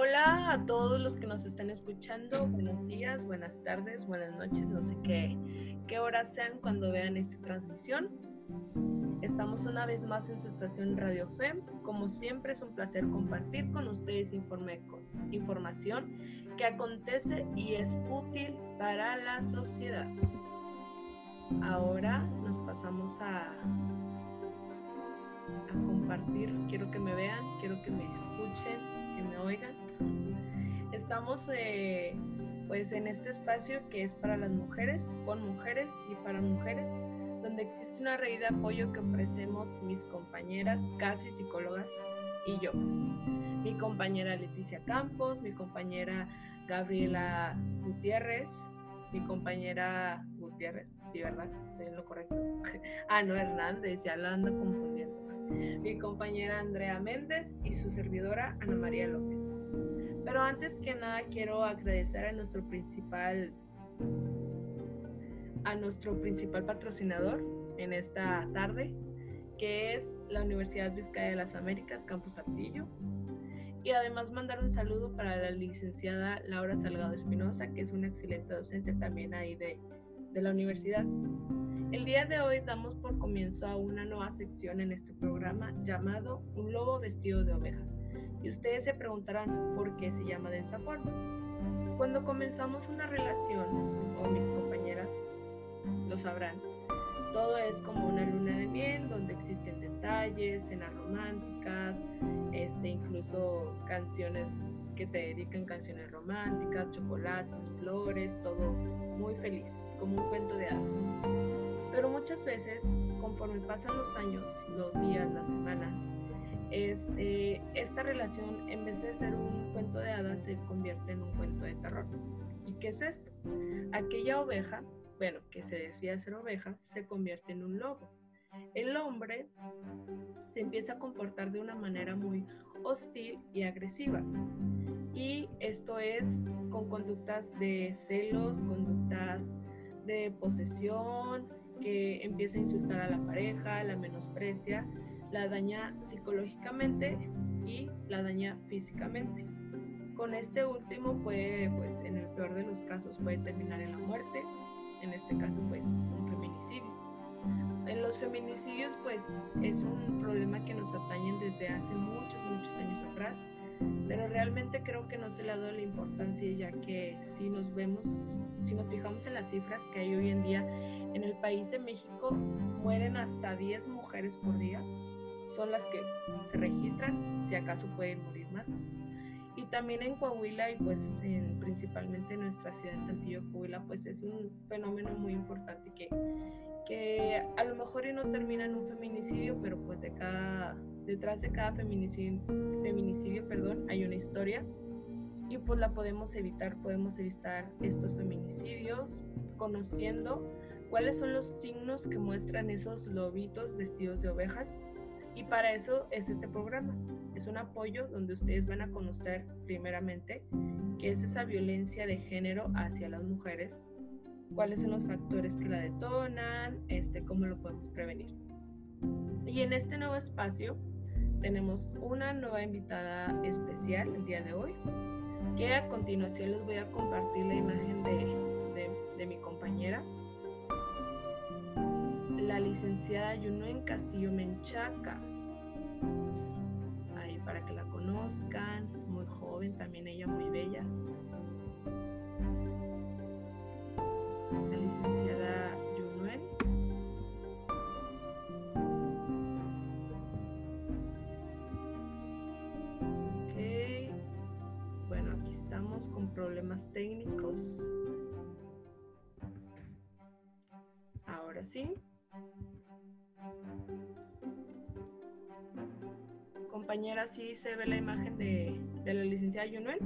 hola a todos los que nos están escuchando. Buenos días, buenas tardes, buenas noches, no sé qué, qué horas sean cuando vean esta transmisión. Estamos una vez más en su estación Radio FEM. Como siempre es un placer compartir con ustedes información que acontece y es útil para la sociedad. Ahora nos pasamos a, a compartir. Quiero que me vean, quiero que me escuchen, que me oigan. Estamos eh, pues en este espacio que es para las mujeres, con mujeres y para mujeres, donde existe una red de apoyo que ofrecemos mis compañeras, casi psicólogas y yo. Mi compañera Leticia Campos, mi compañera Gabriela Gutiérrez, mi compañera Gutiérrez, sí, ¿verdad? Estoy en lo correcto. ah, no, Hernández, ya la ando confundiendo. Mi compañera Andrea Méndez y su servidora Ana María López. Pero antes que nada quiero agradecer a nuestro principal a nuestro principal patrocinador en esta tarde, que es la Universidad Vizcaya de las Américas, Campus Artillo. Y además mandar un saludo para la licenciada Laura Salgado Espinosa, que es una excelente docente también ahí de, de la universidad. El día de hoy damos por comienzo a una nueva sección en este programa llamado Un lobo vestido de oveja. Y ustedes se preguntarán por qué se llama de esta forma. Cuando comenzamos una relación con mis compañeras, lo sabrán, todo es como una luna de miel donde existen detalles, cenas románticas, este, incluso canciones que te dedican canciones románticas, chocolates, flores, todo muy feliz, como un cuento de hadas. Pero muchas veces, conforme pasan los años, los días, las semanas, este, esta relación en vez de ser un cuento de hadas se convierte en un cuento de terror. ¿Y qué es esto? Aquella oveja, bueno, que se decía ser oveja, se convierte en un lobo. El hombre se empieza a comportar de una manera muy hostil y agresiva. Y esto es con conductas de celos, conductas de posesión, que empieza a insultar a la pareja, la menosprecia la daña psicológicamente y la daña físicamente. Con este último puede, pues en el peor de los casos puede terminar en la muerte, en este caso pues un feminicidio. En los feminicidios pues es un problema que nos atañen desde hace muchos, muchos años atrás, pero realmente creo que no se le ha dado la importancia ya que si nos vemos, si nos fijamos en las cifras que hay hoy en día, en el país de México mueren hasta 10 mujeres por día son las que se registran, si acaso pueden morir más. Y también en Coahuila y pues principalmente en nuestra ciudad de Saltillo, Coahuila, pues es un fenómeno muy importante que, que a lo mejor no termina en un feminicidio, pero pues de cada, detrás de cada feminicidio, feminicidio perdón, hay una historia y pues la podemos evitar, podemos evitar estos feminicidios conociendo cuáles son los signos que muestran esos lobitos vestidos de ovejas y para eso es este programa. Es un apoyo donde ustedes van a conocer primeramente qué es esa violencia de género hacia las mujeres, cuáles son los factores que la detonan, este, cómo lo podemos prevenir. Y en este nuevo espacio tenemos una nueva invitada especial el día de hoy, que a continuación les voy a compartir la imagen de, de mi compañera licenciada Yunuen Castillo Menchaca. Ahí para que la conozcan, muy joven, también ella muy bella. La licenciada Yunuen. Ok. Bueno, aquí estamos con problemas técnicos. Ahora sí. Compañera, ¿sí se ve la imagen de, la licenciada Yunuel?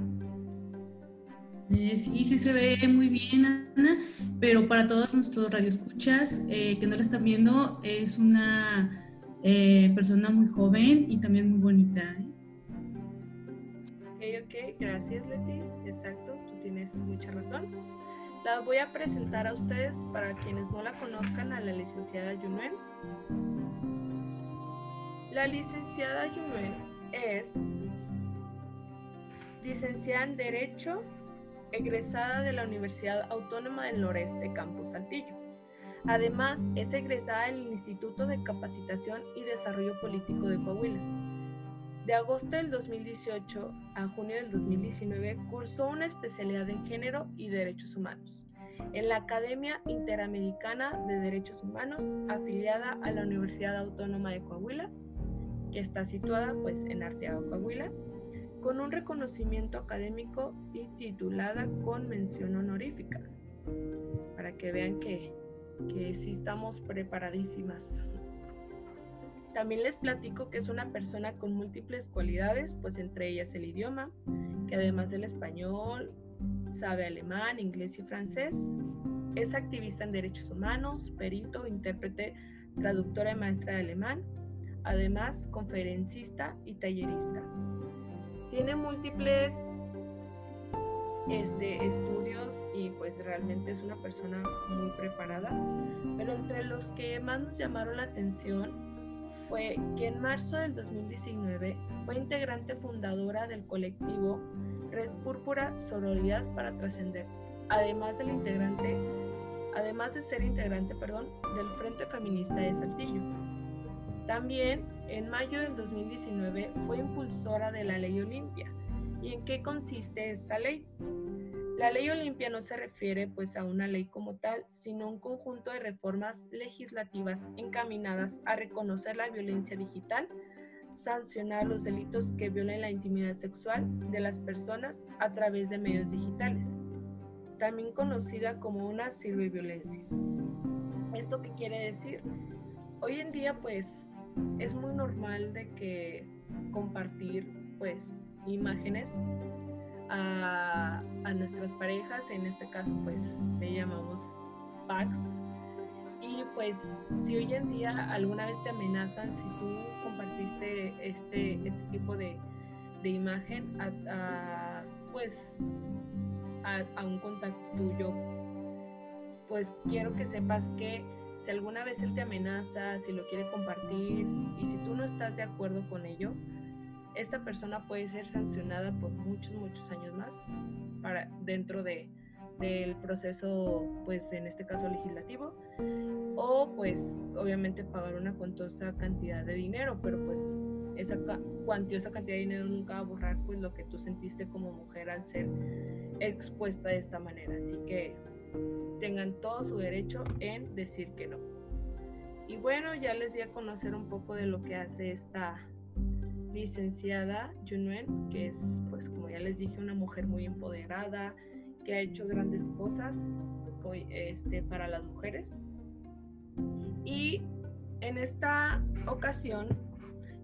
Eh, sí, sí se ve muy bien, Ana, pero para todos nuestros radioescuchas eh, que no la están viendo, es una eh, persona muy joven y también muy bonita. ¿eh? Ok, ok, gracias Leti, exacto, tú tienes mucha razón. La voy a presentar a ustedes para quienes no la conozcan a la licenciada Yunuel. La licenciada Yumel es licenciada en Derecho, egresada de la Universidad Autónoma del Noreste, Campus Saltillo. Además, es egresada del Instituto de Capacitación y Desarrollo Político de Coahuila. De agosto del 2018 a junio del 2019 cursó una especialidad en género y derechos humanos en la Academia Interamericana de Derechos Humanos afiliada a la Universidad Autónoma de Coahuila, que está situada pues en Arteaga, Coahuila, con un reconocimiento académico y titulada con mención honorífica, para que vean que, que sí estamos preparadísimas. También les platico que es una persona con múltiples cualidades, pues entre ellas el idioma, que además del español, sabe alemán, inglés y francés. Es activista en derechos humanos, perito, intérprete, traductora y maestra de alemán, además conferencista y tallerista. Tiene múltiples este, estudios y pues realmente es una persona muy preparada, pero entre los que más nos llamaron la atención fue que en marzo del 2019 fue integrante fundadora del colectivo Red Púrpura Sororidad para Trascender, además integrante, además de ser integrante, perdón, del Frente Feminista de Saltillo. También en mayo del 2019 fue impulsora de la Ley Olimpia. ¿Y en qué consiste esta ley? La ley Olimpia no se refiere pues a una ley como tal, sino a un conjunto de reformas legislativas encaminadas a reconocer la violencia digital, sancionar los delitos que violen la intimidad sexual de las personas a través de medios digitales, también conocida como una ciberviolencia. ¿Esto qué quiere decir? Hoy en día pues es muy normal de que compartir pues imágenes a, nuestras parejas, en este caso pues le llamamos packs. Y pues si hoy en día alguna vez te amenazan, si tú compartiste este, este tipo de, de imagen a, pues a, un contacto tuyo, pues quiero que sepas que si alguna vez él te amenaza, si lo quiere compartir y si tú no estás de acuerdo con ello, esta persona puede ser sancionada por muchos, muchos años más para, dentro de, del proceso, pues en este caso legislativo, o pues obviamente pagar una cuantiosa cantidad de dinero, pero pues esa cuantiosa cantidad de dinero nunca va a borrar pues lo que tú sentiste como mujer al ser expuesta de esta manera, así que tengan todo su derecho en decir que no. Y bueno, ya les di a conocer un poco de lo que hace esta licenciada Junwen, que es, pues como ya les dije, una mujer muy empoderada, que ha hecho grandes cosas este, para las mujeres. Y en esta ocasión,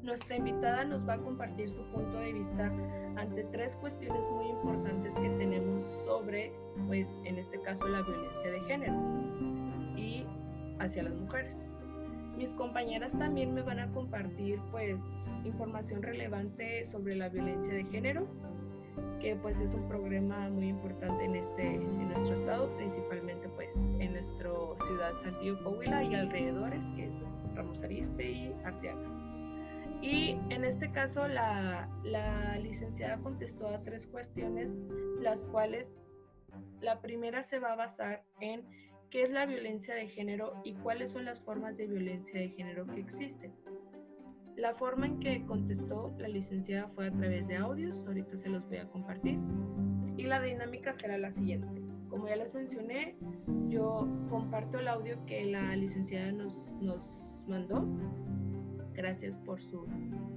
nuestra invitada nos va a compartir su punto de vista ante tres cuestiones muy importantes que tenemos sobre, pues en este caso, la violencia de género y hacia las mujeres. Mis compañeras también me van a compartir pues información relevante sobre la violencia de género, que pues es un problema muy importante en este en nuestro estado, principalmente pues en nuestra ciudad Santiago Coahuila y alrededores, que es Ramos Arizpe y Arteaga. Y en este caso la, la licenciada contestó a tres cuestiones, las cuales la primera se va a basar en qué es la violencia de género y cuáles son las formas de violencia de género que existen. La forma en que contestó la licenciada fue a través de audios, ahorita se los voy a compartir. Y la dinámica será la siguiente. Como ya les mencioné, yo comparto el audio que la licenciada nos, nos mandó. Gracias por su,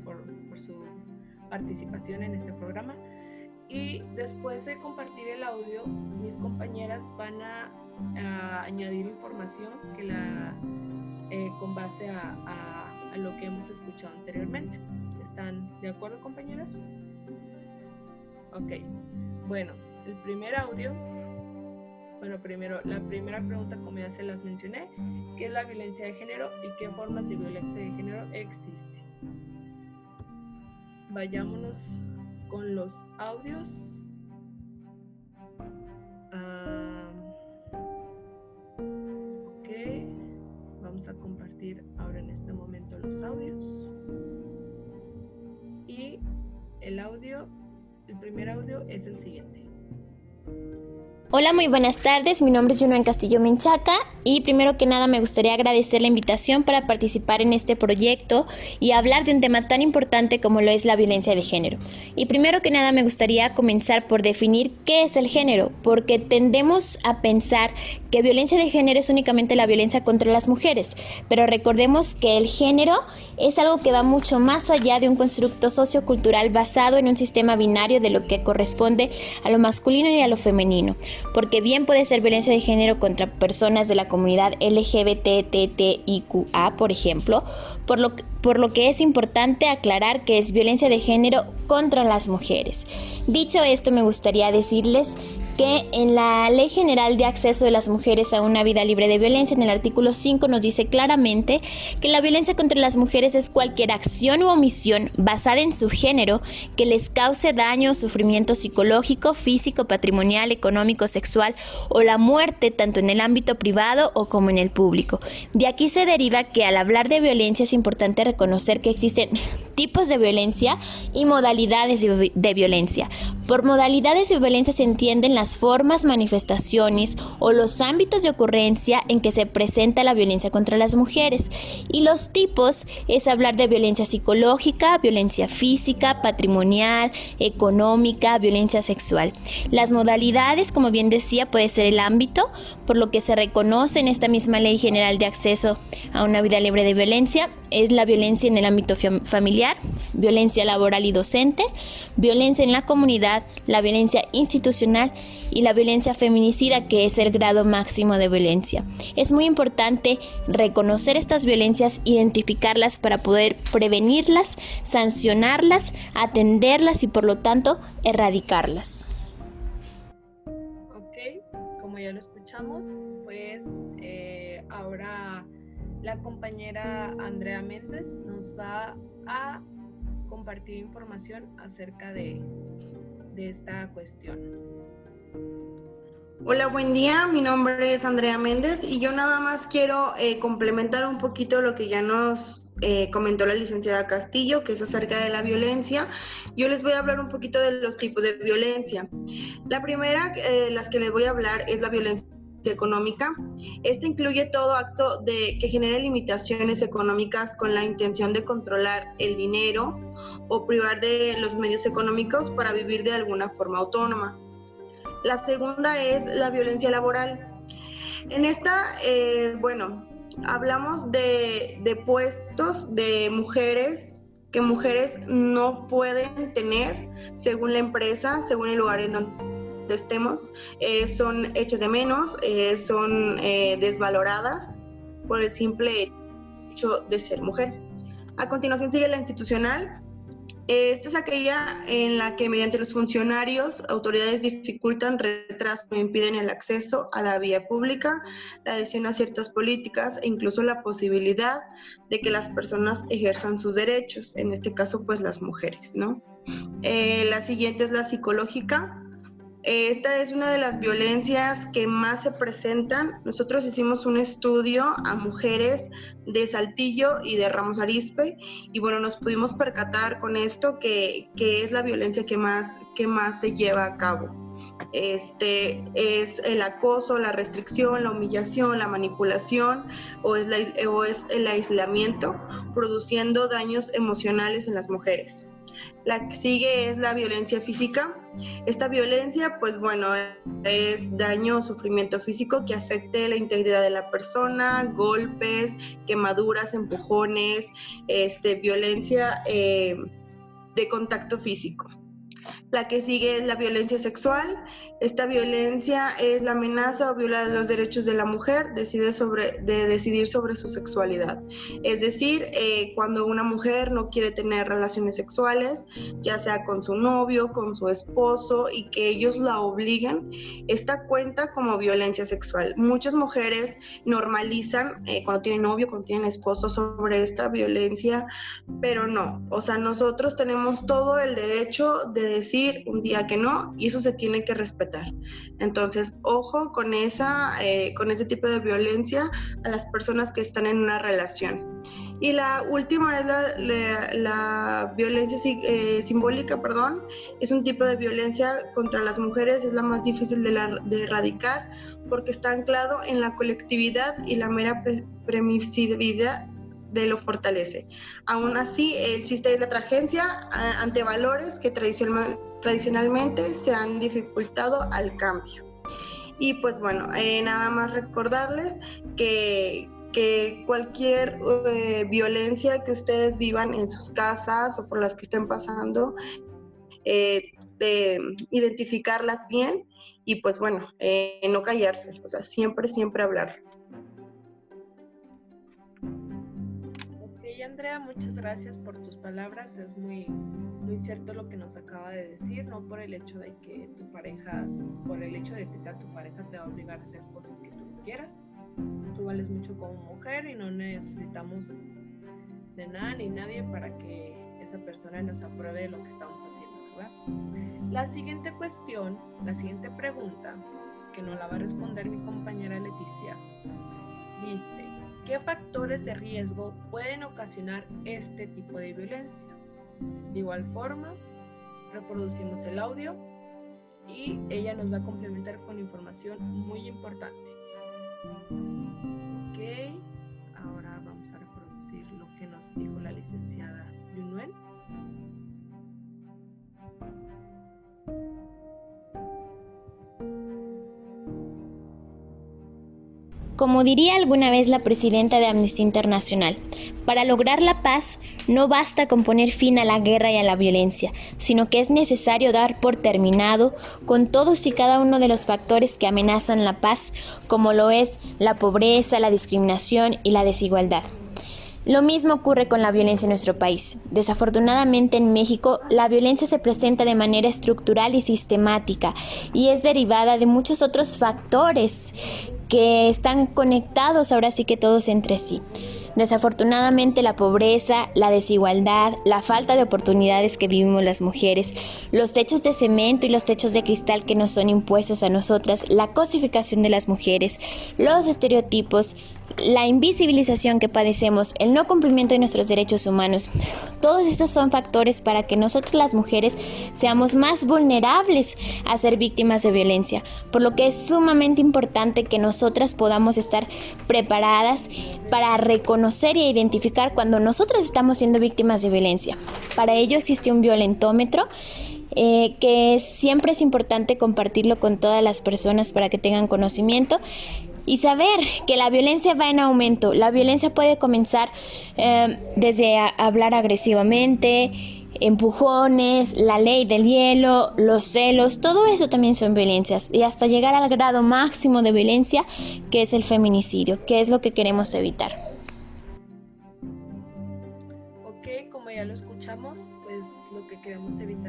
por, su participación en este programa. Y después de compartir el audio, mis compañeras van a a añadir información que la, eh, con base a, a, lo que hemos escuchado anteriormente. ¿Están de acuerdo, compañeras? Ok. Bueno, el primer audio. Bueno, primero, la primera pregunta, como ya se las mencioné, ¿qué es la violencia de género y qué formas de violencia de género existen? Vayámonos con los audios. a compartir ahora en este momento los audios. Y el audio El primer audio es el siguiente. Hola, muy buenas tardes. Mi nombre es Junoen Castillo Menchaca y primero que nada me gustaría agradecer la invitación para participar en este proyecto y hablar de un tema tan importante como lo es la violencia de género. Y primero que nada me gustaría comenzar por definir qué es el género, porque tendemos a pensar que violencia de género es únicamente la violencia contra las mujeres, pero recordemos que el género es algo que va mucho más allá de un constructo sociocultural basado en un sistema binario de lo que corresponde a lo masculino y a lo femenino porque bien puede ser violencia de género contra personas de la comunidad LGBTTIQA, por ejemplo, por lo, por lo que es importante aclarar que es violencia de género contra las mujeres. Dicho esto, me gustaría decirles que en la Ley General de Acceso de las Mujeres a una Vida Libre de Violencia, en el artículo 5, nos dice claramente que la violencia contra las mujeres es cualquier acción u omisión basada en su género que les cause daño o sufrimiento psicológico, físico, patrimonial, económico, sexual o la muerte tanto en el ámbito privado o como en el público. De aquí se deriva que al hablar de violencia es importante reconocer que existen tipos de violencia y modalidades de, violencia. Por modalidades de violencia se entienden las formas, manifestaciones o los ámbitos de ocurrencia en que se presenta la violencia contra las mujeres. Y los tipos es hablar de violencia psicológica, violencia física, patrimonial, económica, violencia sexual. Las modalidades, como bien decía, puede ser el ámbito, por lo que se reconoce en esta misma Ley General de Acceso a una vida libre de violencia, es la violencia en el ámbito familiar, violencia laboral y docente, violencia en la comunidad, la violencia institucional y la violencia feminicida, que es el grado máximo de violencia. Es muy importante reconocer estas violencias, identificarlas para poder prevenirlas, sancionarlas, atenderlas y por lo tanto erradicarlas. Ok, como ya lo escuchamos, pues eh, ahora la compañera Andrea Méndez nos va a compartir información acerca de, de esta cuestión. Hola, buen día. Mi nombre es Andrea Méndez y yo nada más quiero eh, complementar un poquito lo que ya nos eh, comentó la licenciada Castillo, que es acerca de la violencia. Yo les voy a hablar un poquito de los tipos de violencia. La primera, eh, las que les voy a hablar, es la violencia económica. Este incluye todo acto de que genere limitaciones económicas con la intención de controlar el dinero o privar de los medios económicos para vivir de alguna forma autónoma. La segunda es la violencia laboral. En esta, eh, bueno, hablamos de, puestos de mujeres que mujeres no pueden tener según la empresa, según el lugar en donde estemos, eh, son hechas de menos, eh, son desvaloradas por el simple hecho de ser mujer. A continuación sigue la institucional. Esta es aquella en la que mediante los funcionarios, autoridades dificultan, retrasan o impiden el acceso a la vía pública, la adhesión a ciertas políticas e incluso la posibilidad de que las personas ejerzan sus derechos, en este caso pues las mujeres, ¿no? la siguiente es la psicológica. Esta es una de las violencias que más se presentan. Nosotros hicimos un estudio a mujeres de Saltillo y de Ramos Arispe y bueno, nos pudimos percatar con esto que, es la violencia que más, que más se lleva a cabo. Este es el acoso, la restricción, la humillación, la manipulación o es, o es el aislamiento, produciendo daños emocionales en las mujeres. La que sigue es la violencia física. Esta violencia, pues bueno, es daño o sufrimiento físico que afecte la integridad de la persona, golpes, quemaduras, empujones, este, violencia eh, de contacto físico. La que sigue es la violencia sexual. Esta violencia es la amenaza o viola los derechos de la mujer decide sobre, de decidir sobre su sexualidad. Es decir, eh, cuando una mujer no quiere tener relaciones sexuales, ya sea con su novio, con su esposo, y que ellos la obliguen, esta cuenta como violencia sexual. Muchas mujeres normalizan eh, cuando tienen novio, cuando tienen esposo sobre esta violencia, pero no. O sea, nosotros tenemos todo el derecho de decir un día que no, y eso se tiene que respetar. Entonces, ojo con, esa, eh, con ese tipo de violencia a las personas que están en una relación. Y la última es la, violencia eh, simbólica, perdón. Es un tipo de violencia contra las mujeres, es la más difícil de, erradicar porque está anclado en la colectividad y la mera permisividad de lo fortalece. Aún así, el chiste es la tragedia ante valores que tradicionalmente se han dificultado al cambio. Y pues bueno, eh, nada más recordarles que, que cualquier eh, violencia que ustedes vivan en sus casas o por las que estén pasando, eh, de identificarlas bien y pues bueno, no callarse, o sea, siempre, siempre hablar. Andrea, muchas gracias por tus palabras. Es muy, muy cierto lo que nos acaba de decir, no por el hecho de que tu pareja, por el hecho de que sea tu pareja, te va a obligar a hacer cosas que tú quieras. Tú vales mucho como mujer y no necesitamos de nada ni nadie para que esa persona nos apruebe lo que estamos haciendo, ¿verdad? La siguiente cuestión, la siguiente pregunta, que nos la va a responder mi compañera Leticia, dice, ¿Qué factores de riesgo pueden ocasionar este tipo de violencia? De igual forma, reproducimos el audio y ella nos va a complementar con información muy importante. Ok, ahora vamos a reproducir lo que nos dijo la licenciada Lunuel. Como diría alguna vez la presidenta de Amnistía Internacional, para lograr la paz no basta con poner fin a la guerra y a la violencia, sino que es necesario dar por terminado con todos y cada uno de los factores que amenazan la paz, como lo es la pobreza, la discriminación y la desigualdad. Lo mismo ocurre con la violencia en nuestro país. Desafortunadamente en México la violencia se presenta de manera estructural y sistemática y es derivada de muchos otros factores que están conectados ahora sí que todos entre sí. Desafortunadamente la pobreza, la desigualdad, la falta de oportunidades que vivimos las mujeres, los techos de cemento y los techos de cristal que nos son impuestos a nosotras, la cosificación de las mujeres, los estereotipos, la invisibilización que padecemos, el no cumplimiento de nuestros derechos humanos, todos estos son factores para que nosotros las mujeres seamos más vulnerables a ser víctimas de violencia, por lo que es sumamente importante que nosotras podamos estar preparadas para reconocer e identificar cuando nosotras estamos siendo víctimas de violencia. Para ello existe un violentómetro eh, que siempre es importante compartirlo con todas las personas para que tengan conocimiento y saber que la violencia va en aumento. La violencia puede comenzar eh, desde hablar agresivamente, empujones, la ley del hielo, los celos, todo eso también son violencias y hasta llegar al grado máximo de violencia que es el feminicidio, que es lo que queremos evitar. Ok, como ya lo escuchamos, pues lo que queremos evitar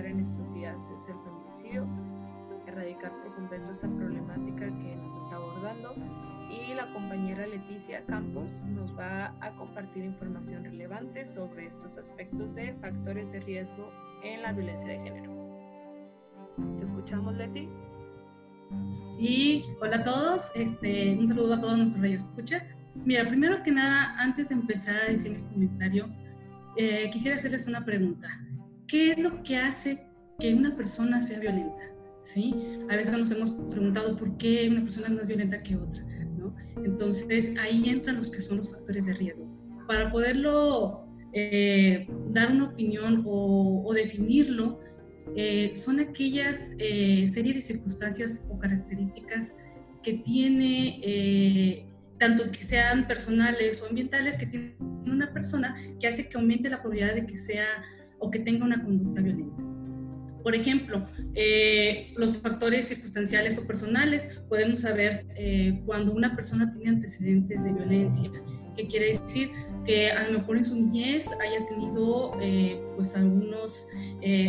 Leticia Campos nos va a compartir información relevante sobre estos aspectos de factores de riesgo en la violencia de género. ¿Te escuchamos, Leti? Sí, hola a todos. Este, un saludo a todos nuestros radio escucha. Mira, primero que nada, antes de empezar a decir mi comentario, eh, quisiera hacerles una pregunta. ¿Qué es lo que hace que una persona sea violenta? ¿Sí? A veces nos hemos preguntado por qué una persona es más violenta que otra. Entonces ahí entran los que son los factores de riesgo. Para poderlo eh, dar una opinión o, definirlo, eh, son aquellas eh, serie de circunstancias o características que tiene, tanto que sean personales o ambientales, que tiene una persona que hace que aumente la probabilidad de que sea o que tenga una conducta violenta. Por ejemplo, eh, los factores circunstanciales o personales, podemos saber eh, cuando una persona tiene antecedentes de violencia, que quiere decir que a lo mejor en su niñez haya tenido eh, pues algunos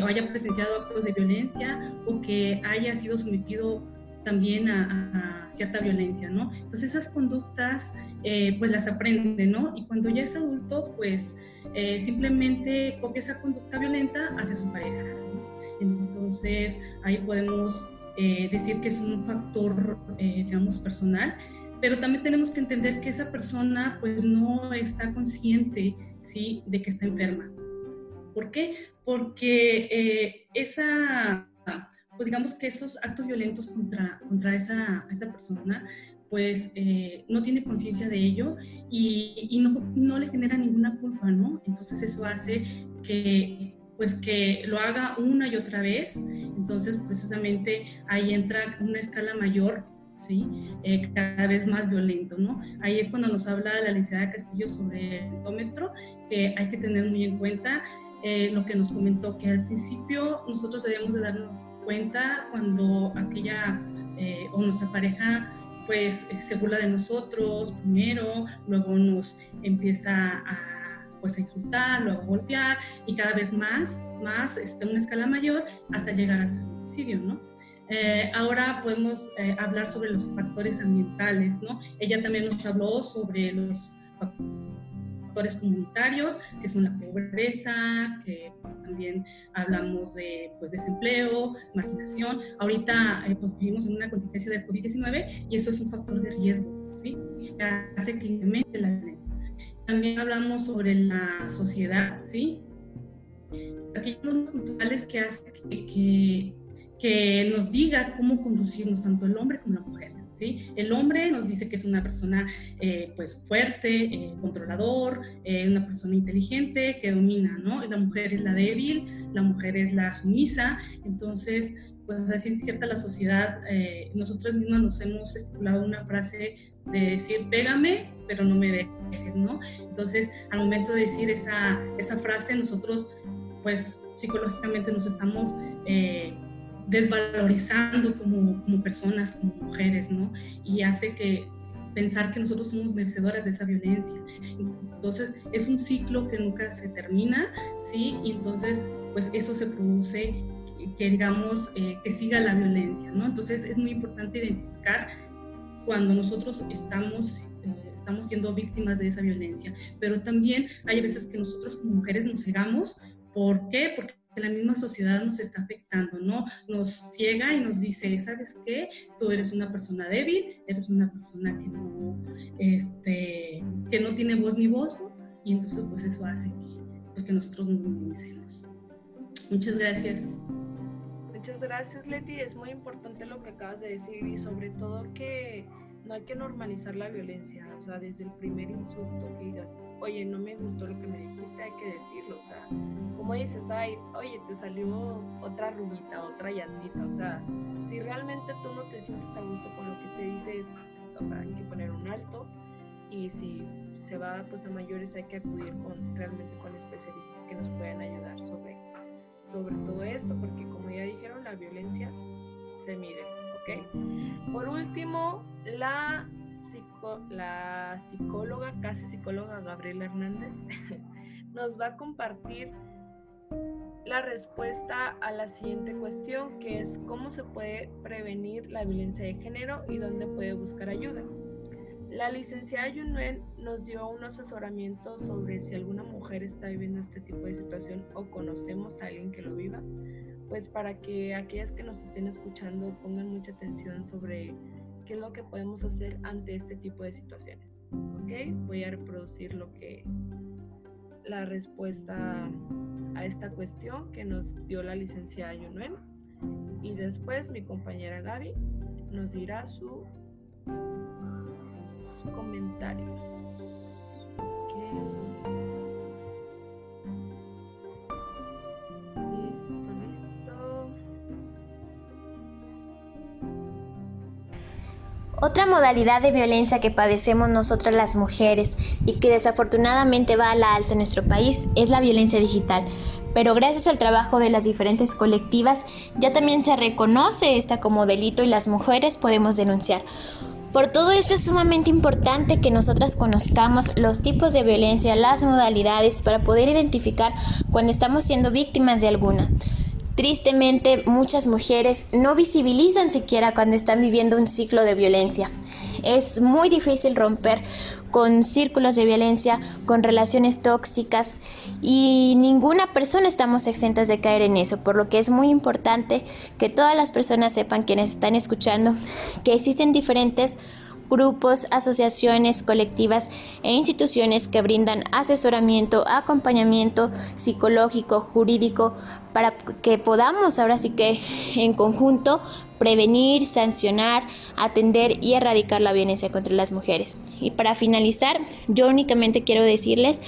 o haya presenciado actos de violencia o que haya sido sometido también a, cierta violencia, ¿no? Entonces esas conductas pues las aprende, ¿no? Y cuando ya es adulto pues simplemente copia esa conducta violenta hacia su pareja. Entonces ahí podemos eh, decir que es un factor, eh, digamos, personal, pero también tenemos que entender que esa persona pues no está consciente, ¿sí? De que está enferma. ¿Por qué? Porque eh, esa, pues digamos que esos actos violentos contra, contra esa, esa persona pues no tiene conciencia de ello y, y no, no, le genera ninguna culpa, ¿no? Entonces eso hace que pues que lo haga una y otra vez, entonces precisamente ahí entra una escala mayor, ¿sí? Eh, cada vez más violento, ¿no? Ahí es cuando nos habla la licenciada Castillo sobre el entómetro, que hay que tener muy en cuenta eh, lo que nos comentó, que al principio nosotros debemos de darnos cuenta cuando aquella eh, o nuestra pareja pues se burla de nosotros primero, luego nos empieza a pues a insultar, luego a golpear y cada vez más, más, este, una escala mayor hasta llegar al feminicidio, ¿no? Eh, ahora podemos eh, hablar sobre los factores ambientales, ¿no? Ella también nos habló sobre los factores comunitarios, que son la pobreza, que también hablamos de pues, desempleo, marginación. Ahorita eh, pues, vivimos en una contingencia del COVID-19 y eso es un factor de riesgo, ¿sí? Que hace que incremente la violencia. También hablamos sobre la sociedad, ¿sí? Aquellos normas culturales que hacen que, que, nos diga cómo conducirnos tanto el hombre como la mujer. ¿Sí? El hombre nos dice que es una persona eh, pues fuerte, eh, controlador, eh, una persona inteligente que domina, ¿no? La mujer es la débil, la mujer es la sumisa, entonces pues así es cierta la sociedad, nosotros mismos nos hemos estipulado una frase de decir, pégame, pero no me dejes, ¿no? Entonces, al momento de decir esa, esa frase, nosotros, pues, psicológicamente nos estamos eh, desvalorizando como, como personas, como mujeres, ¿no? Y hace que pensar que nosotros somos merecedoras de esa violencia. Entonces, es un ciclo que nunca se termina, ¿sí? Y entonces, pues, eso se produce que digamos eh, que siga la violencia, ¿no? Entonces es muy importante identificar cuando nosotros estamos, eh, estamos siendo víctimas de esa violencia. Pero también hay veces que nosotros como mujeres nos cegamos. ¿Por qué? Porque la misma sociedad nos está afectando, ¿no? Nos ciega y nos dice, ¿sabes qué? Tú eres una persona débil, eres una persona que no, este, que no tiene voz ni voz, y entonces pues eso hace que, pues, que nosotros nos minimicemos. Muchas gracias. Muchas gracias, Leti. Es muy importante lo que acabas de decir y sobre todo que no hay que normalizar la violencia. O sea, desde el primer insulto que digas, oye, no me gustó lo que me dijiste, hay que decirlo. O sea, como dices, ay, oye, te salió otra rubita, otra llantita. O sea, si realmente tú no te sientes a gusto con lo que te dice, o sea, hay que poner un alto. Y si se va pues a mayores hay que acudir con realmente con especialistas que nos puedan ayudar sobre sobre todo esto, porque como ya dijeron, la violencia se mide, ¿ok? Por último, la, la psicóloga, casi psicóloga Gabriela Hernández, nos va a compartir la respuesta a la siguiente cuestión, que es cómo se puede prevenir la violencia de género y dónde puede buscar ayuda. La licenciada Yunuen nos dio un asesoramiento sobre si alguna mujer está viviendo este tipo de situación o conocemos a alguien que lo viva, pues para que aquellas que nos estén escuchando pongan mucha atención sobre qué es lo que podemos hacer ante este tipo de situaciones. ¿Ok? Voy a reproducir lo que la respuesta a esta cuestión que nos dio la licenciada Yunuen y después mi compañera Gaby nos dirá su comentarios. Otra modalidad de violencia que padecemos nosotras las mujeres y que desafortunadamente va a la alza en nuestro país es la violencia digital. Pero gracias al trabajo de las diferentes colectivas ya también se reconoce esta como delito y las mujeres podemos denunciar. Por todo esto es sumamente importante que nosotras conozcamos los tipos de violencia, las modalidades para poder identificar cuando estamos siendo víctimas de alguna. Tristemente, muchas mujeres no visibilizan siquiera cuando están viviendo un ciclo de violencia. Es muy difícil romper con círculos de violencia, con relaciones tóxicas y ninguna persona estamos exentas de caer en eso, por lo que es muy importante que todas las personas sepan quienes están escuchando que existen diferentes grupos, asociaciones, colectivas e instituciones que brindan asesoramiento, acompañamiento psicológico, jurídico, para que podamos ahora sí que en conjunto prevenir, sancionar, atender y erradicar la violencia contra las mujeres. Y para finalizar, yo únicamente quiero decirles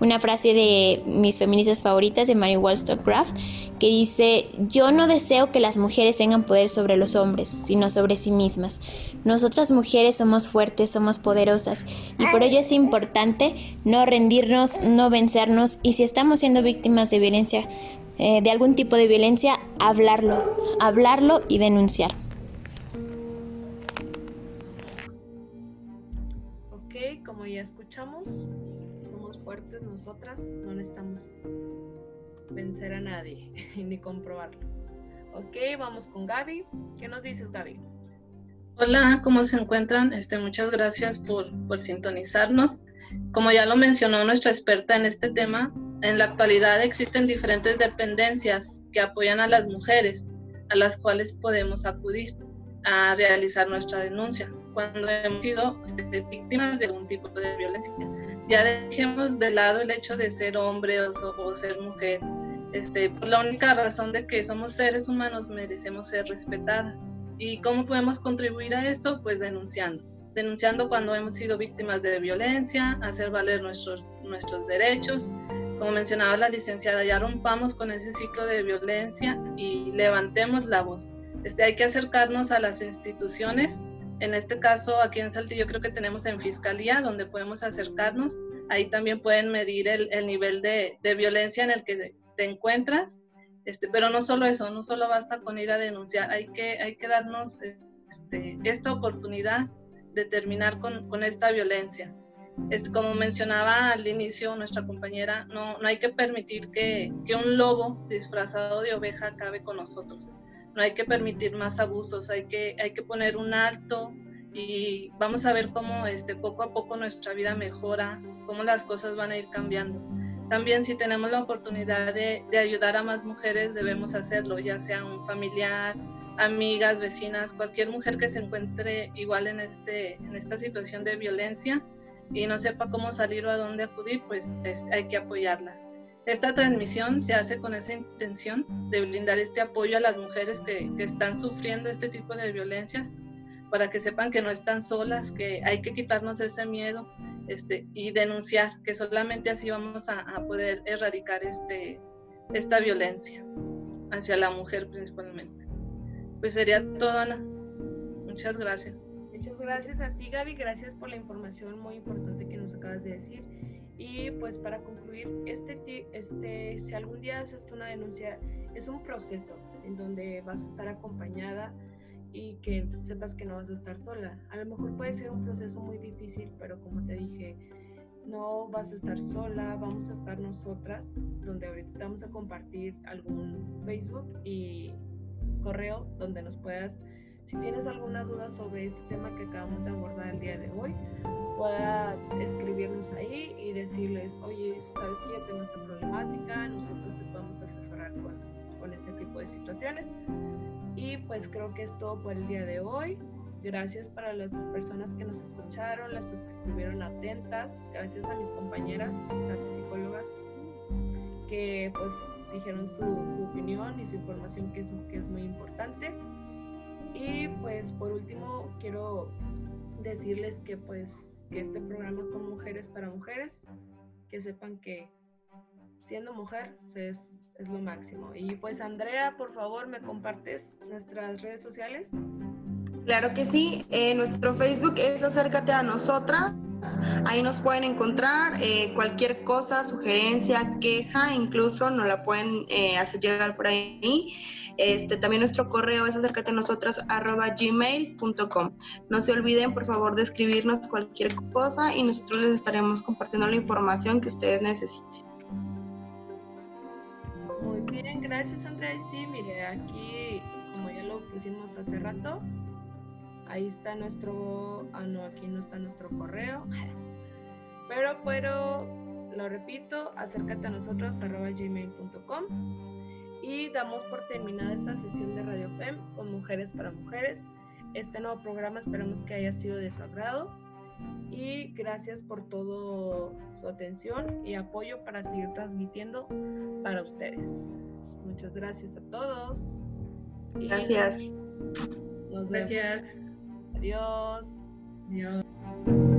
una frase de mis feministas favoritas de Mary Wollstonecraft que dice, yo no deseo que las mujeres tengan poder sobre los hombres, sino sobre sí mismas. Nosotras mujeres somos fuertes, somos poderosas y por ello es importante no rendirnos, no vencernos y si estamos siendo víctimas de violencia, eh, de algún tipo de violencia, hablarlo, hablarlo y denunciar. Ok, como ya escuchamos, fuertes nosotras, no necesitamos vencer a nadie ni comprobarlo. Ok, vamos con Gaby. ¿Qué nos dices, Gaby? Hola, ¿cómo se encuentran? Este, muchas gracias por, por sintonizarnos. Como ya lo mencionó nuestra experta en este tema, en la actualidad existen diferentes dependencias que apoyan a las mujeres, a las cuales podemos acudir a realizar nuestra denuncia cuando hemos sido este, víctimas de algún tipo de violencia. Ya dejemos de lado el hecho de ser hombre o, ser mujer. Este, por la única razón de que somos seres humanos merecemos ser respetadas. ¿Y cómo podemos contribuir a esto? Pues denunciando. Denunciando cuando hemos sido víctimas de violencia, hacer valer nuestros, nuestros derechos. Como mencionaba la licenciada, ya rompamos con ese ciclo de violencia y levantemos la voz. Este, hay que acercarnos a las instituciones en este caso, aquí en Saltillo creo que tenemos en Fiscalía, donde podemos acercarnos. Ahí también pueden medir el, nivel de, violencia en el que te encuentras. Este, pero no solo eso, no solo basta con ir a denunciar, hay que, hay que darnos este, esta oportunidad de terminar con, con esta violencia. Este, como mencionaba al inicio nuestra compañera, no, no hay que permitir que, que, un lobo disfrazado de oveja acabe con nosotros no hay que permitir más abusos, hay que, hay que poner un alto y vamos a ver cómo este, poco a poco nuestra vida mejora, cómo las cosas van a ir cambiando. También si tenemos la oportunidad de, ayudar a más mujeres, debemos hacerlo, ya sea un familiar, amigas, vecinas, cualquier mujer que se encuentre igual en, este, en esta situación de violencia y no sepa cómo salir o a dónde acudir, pues hay que apoyarlas. Esta transmisión se hace con esa intención de brindar este apoyo a las mujeres que, están sufriendo este tipo de violencias para que sepan que no están solas, que hay que quitarnos ese miedo este, y denunciar, que solamente así vamos a, poder erradicar este, esta violencia hacia la mujer principalmente. Pues sería todo, Ana. Muchas gracias. Muchas gracias a ti, Gaby. Gracias por la información muy importante que nos acabas de decir. Y pues para concluir, este, este, si algún día haces una denuncia, es un proceso en donde vas a estar acompañada y que sepas que no vas a estar sola. A lo mejor puede ser un proceso muy difícil, pero como te dije, no vas a estar sola, vamos a estar nosotras, donde ahorita vamos a compartir algún Facebook y correo donde nos puedas, si tienes alguna duda sobre este tema que acabamos de abordar el día de hoy, puedas escribirnos ahí y decirles, oye, sabes que ya tengo esta problemática, nosotros te podemos asesorar con, con este tipo de situaciones. Y pues creo que es todo por el día de hoy. Gracias para las personas que nos escucharon, las que estuvieron atentas, gracias a mis compañeras, las psicólogas, que pues dijeron su, su, opinión y su información que es, que es muy importante. Y pues por último quiero decirles que pues que este programa con mujeres para mujeres, que sepan que siendo mujer es, es lo máximo. Y pues Andrea, por favor, ¿me compartes nuestras redes sociales? Claro que sí, eh, nuestro Facebook es Acércate a nosotras. Ahí nos pueden encontrar eh, cualquier cosa, sugerencia, queja, incluso nos la pueden eh, hacer llegar por ahí. Este, también nuestro correo es acércate a nosotras arroba gmail.com. No se olviden, por favor, de escribirnos cualquier cosa y nosotros les estaremos compartiendo la información que ustedes necesiten. gracias Andrea. Y sí, mire, aquí, como ya lo pusimos hace rato, ahí está nuestro, ah no, aquí no está nuestro correo, pero, pero, lo repito, acércate a nosotros, arroba gmail.com y damos por terminada esta sesión de Radio FEM con Mujeres para Mujeres. Este nuevo programa esperamos que haya sido de su agrado y gracias por todo su atención y apoyo para seguir transmitiendo para ustedes. Muchas gracias a todos. Gracias. Gracias. Adiós. Adiós.